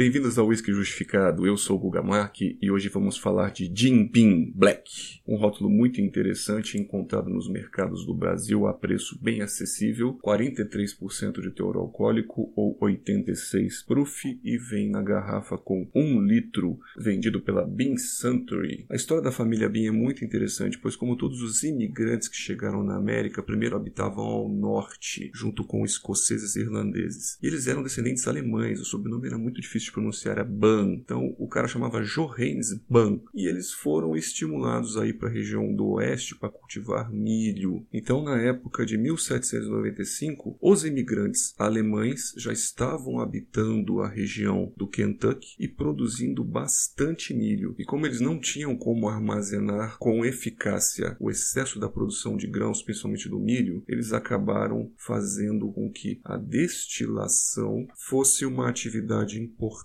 Bem-vindos ao Whisky Justificado. Eu sou o Guga Mark e hoje vamos falar de Beam Black, um rótulo muito interessante encontrado nos mercados do Brasil a preço bem acessível, 43% de teor alcoólico ou 86 proof e vem na garrafa com 1 litro, vendido pela Beam Suntory. A história da família Beam é muito interessante, pois como todos os imigrantes que chegaram na América, primeiro habitavam ao norte, junto com escoceses e irlandeses. E eles eram descendentes alemães, o sobrenome era muito difícil de pronunciar, é Ban. Então o cara chamava Johannes Ban. E eles foram estimulados aí para a região do oeste para cultivar milho. Então na época de 1795, os imigrantes alemães já estavam habitando a região do Kentucky e produzindo bastante milho. E como eles não tinham como armazenar com eficácia o excesso da produção de grãos, principalmente do milho, eles acabaram fazendo com que a destilação fosse uma atividade importante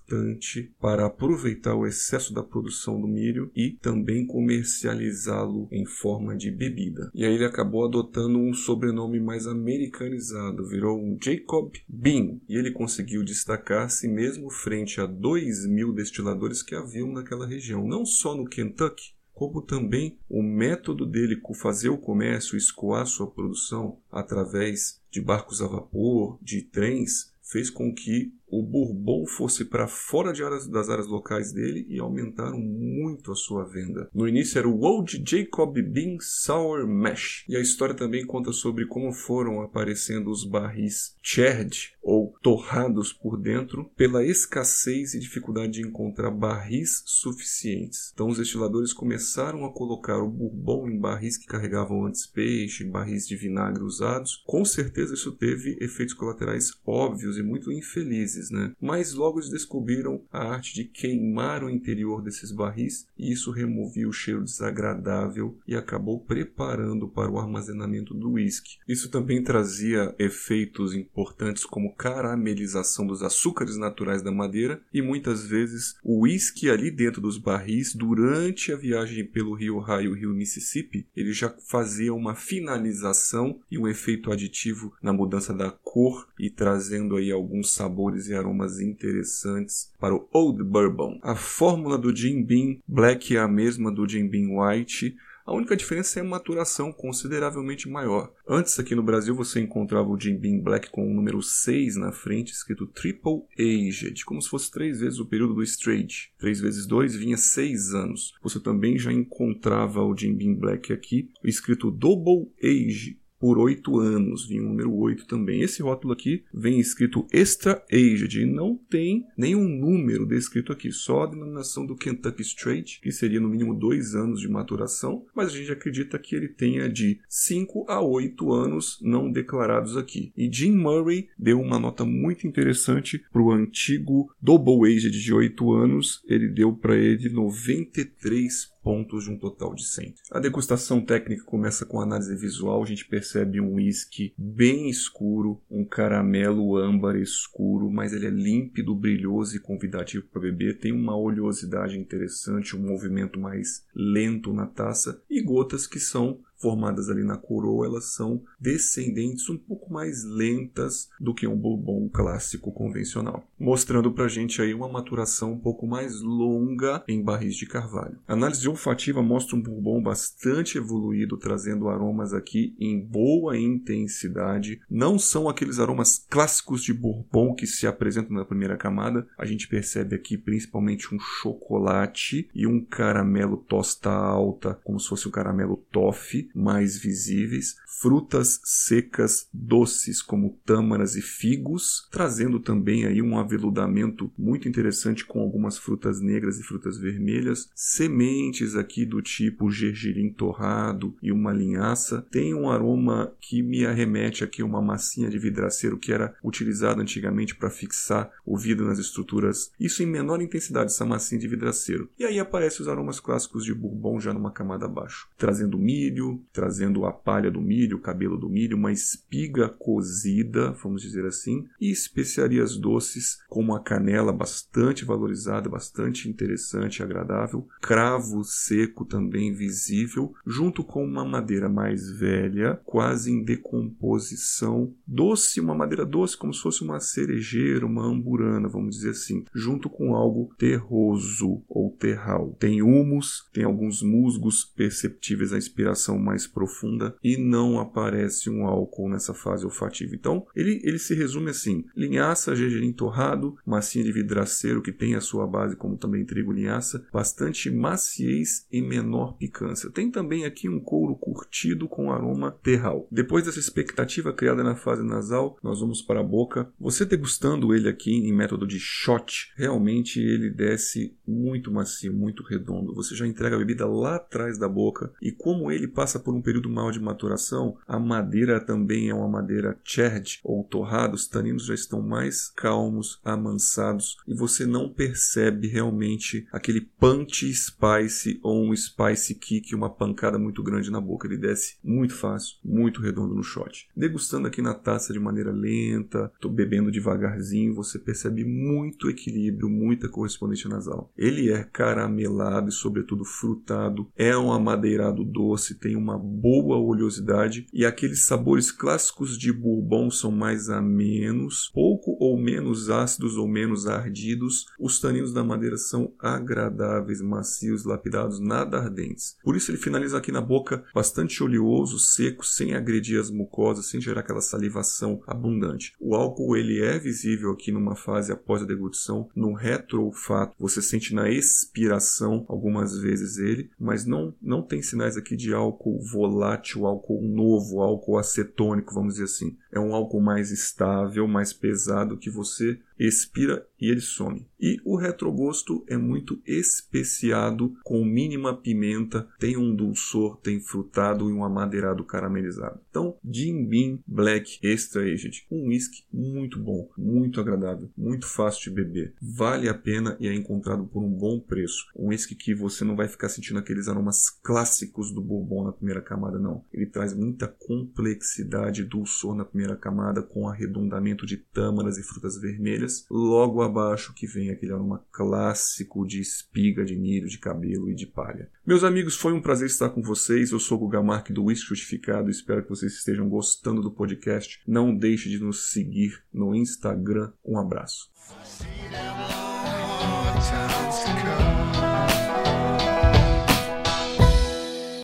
para aproveitar o excesso da produção do milho e também comercializá-lo em forma de bebida. E aí ele acabou adotando um sobrenome mais americanizado, virou um Jacob Bean, e ele conseguiu destacar-se mesmo frente a 2 mil destiladores que haviam naquela região, não só no Kentucky, como também o método dele fazer o comércio, escoar sua produção através de barcos a vapor, de trens, fez com que o Bourbon fosse para fora áreas, das áreas locais dele e aumentaram muito a sua venda. No início era o Old Jacob Bean Sour Mash, e a história também conta sobre como foram aparecendo os barris charred ou torrados por dentro pela escassez e dificuldade de encontrar barris suficientes. Então os destiladores começaram a colocar o bourbon em barris que carregavam antes peixe, barris de vinagre usados. Com certeza isso teve efeitos colaterais óbvios e muito infelizes né? Mas logo eles descobriram a arte de queimar o interior desses barris e isso removia o cheiro desagradável e acabou preparando para o armazenamento do uísque. Isso também trazia efeitos importantes como caramelização dos açúcares naturais da madeira e muitas vezes o uísque ali dentro dos barris durante a viagem pelo rio Ohio e o rio Mississippi, ele já fazia uma finalização e um efeito aditivo na mudança da cor e trazendo aí alguns sabores e aromas interessantes para o Old Bourbon. A fórmula do Jim Beam Black é a mesma do Jim Beam White, a única diferença é a maturação consideravelmente maior. Antes aqui no Brasil você encontrava o Jim Beam Black com o número 6 na frente, escrito Triple Aged, como se fosse três vezes o período do Straight. 3 vezes 2 vinha 6 anos. Você também já encontrava o Jim Beam Black aqui, escrito Double Age, por 8 anos, vinha o número 8 também. Esse rótulo aqui vem escrito Extra Aged e não tem nenhum número descrito aqui, só a denominação do Kentucky Straight, que seria no mínimo 2 anos de maturação, mas a gente acredita que ele tenha de 5 a 8 anos não declarados aqui. E Jim Murray deu uma nota muito interessante para o antigo Double Aged de 8 anos, ele deu para ele 93 pontos de um total de 100. A degustação técnica começa com análise visual, a gente percebe um whisky bem escuro, um caramelo âmbar escuro, mas ele é límpido, brilhoso e convidativo para beber, tem uma oleosidade interessante, um movimento mais lento na taça e gotas que são formadas ali na coroa, elas são descendentes um pouco mais lentas do que um bourbon clássico convencional, mostrando para a gente aí uma maturação um pouco mais longa em barris de carvalho. A análise olfativa mostra um bourbon bastante evoluído, trazendo aromas aqui em boa intensidade. Não são aqueles aromas clássicos de bourbon que se apresentam na primeira camada. A gente percebe aqui principalmente um chocolate e um caramelo tosta alta, como se fosse um caramelo toffee mais visíveis, frutas secas doces como tâmaras e figos, trazendo também aí um aveludamento muito interessante com algumas frutas negras e frutas vermelhas, sementes aqui do tipo gergelim torrado e uma linhaça, tem um aroma que me arremete aqui uma massinha de vidraceiro que era utilizada antigamente para fixar o vidro nas estruturas, isso em menor intensidade, essa massinha de vidraceiro. E aí aparecem os aromas clássicos de bourbon já numa camada abaixo, trazendo milho, trazendo a palha do milho, o cabelo do milho, uma espiga cozida, vamos dizer assim, e especiarias doces como a canela, bastante valorizada, bastante interessante e agradável, cravo seco também visível, junto com uma madeira mais velha, quase em decomposição, doce, uma madeira doce, como se fosse uma cerejeira, uma amburana, vamos dizer assim, junto com algo terroso ou terral. Tem humus, tem alguns musgos perceptíveis à inspiração mais profunda e não aparece um álcool nessa fase olfativa. Então, ele, ele se resume assim: linhaça, gergelim torrado, massinha de vidraceiro que tem a sua base, como também trigo linhaça, bastante maciez e menor picância. Tem também aqui um couro curtido com aroma terral. Depois dessa expectativa criada na fase nasal, nós vamos para a boca. Você degustando ele aqui em método de shot, realmente ele desce muito macio, muito redondo. Você já entrega a bebida lá atrás da boca e como ele passa por um período maior de maturação, a madeira também é uma madeira charred ou torrada, os taninos já estão mais calmos, amansados e você não percebe realmente aquele punch spice ou um spice kick, uma pancada muito grande na boca. Ele desce muito fácil, muito redondo no shot. Degustando aqui na taça de maneira lenta, tô bebendo devagarzinho, você percebe muito equilíbrio, muita correspondência nasal. Ele é caramelado e sobretudo frutado, é um amadeirado doce, tem uma boa oleosidade e aqueles sabores clássicos de bourbon são mais amenos, pouco ou menos ácidos ou menos ardidos. Os taninos da madeira são agradáveis, macios, lapidados, nada ardentes. Por isso ele finaliza aqui na boca bastante oleoso, seco, sem agredir as mucosas, sem gerar aquela salivação abundante. O álcool ele é visível aqui numa fase após a deglutição, no retroolfato. Você sente na expiração algumas vezes ele, mas não não tem sinais aqui de álcool volátil, álcool novo, álcool acetônico, vamos dizer assim. É um álcool mais estável, mais pesado que você expira e ele some. E o retrogosto é muito especiado, com mínima pimenta, tem um dulçor, tem frutado e um amadeirado caramelizado. Então, Jim Beam Black Extra Aged, um whisky muito bom, muito agradável, muito fácil de beber. Vale a pena e é encontrado por um bom preço. Um whisky que você não vai ficar sentindo aqueles aromas clássicos do bourbon na primeira camada, não. Ele traz muita complexidade dulçor na primeira camada, com arredondamento de tâmaras e frutas vermelhas. Logo abaixo que vem aquele aroma clássico de espiga de milho, de cabelo e de palha. Meus amigos, foi um prazer estar com vocês. Eu sou o Guga Mark do Whisky Justificado. Espero que vocês estejam gostando do podcast. Não deixe de nos seguir no Instagram. Um abraço.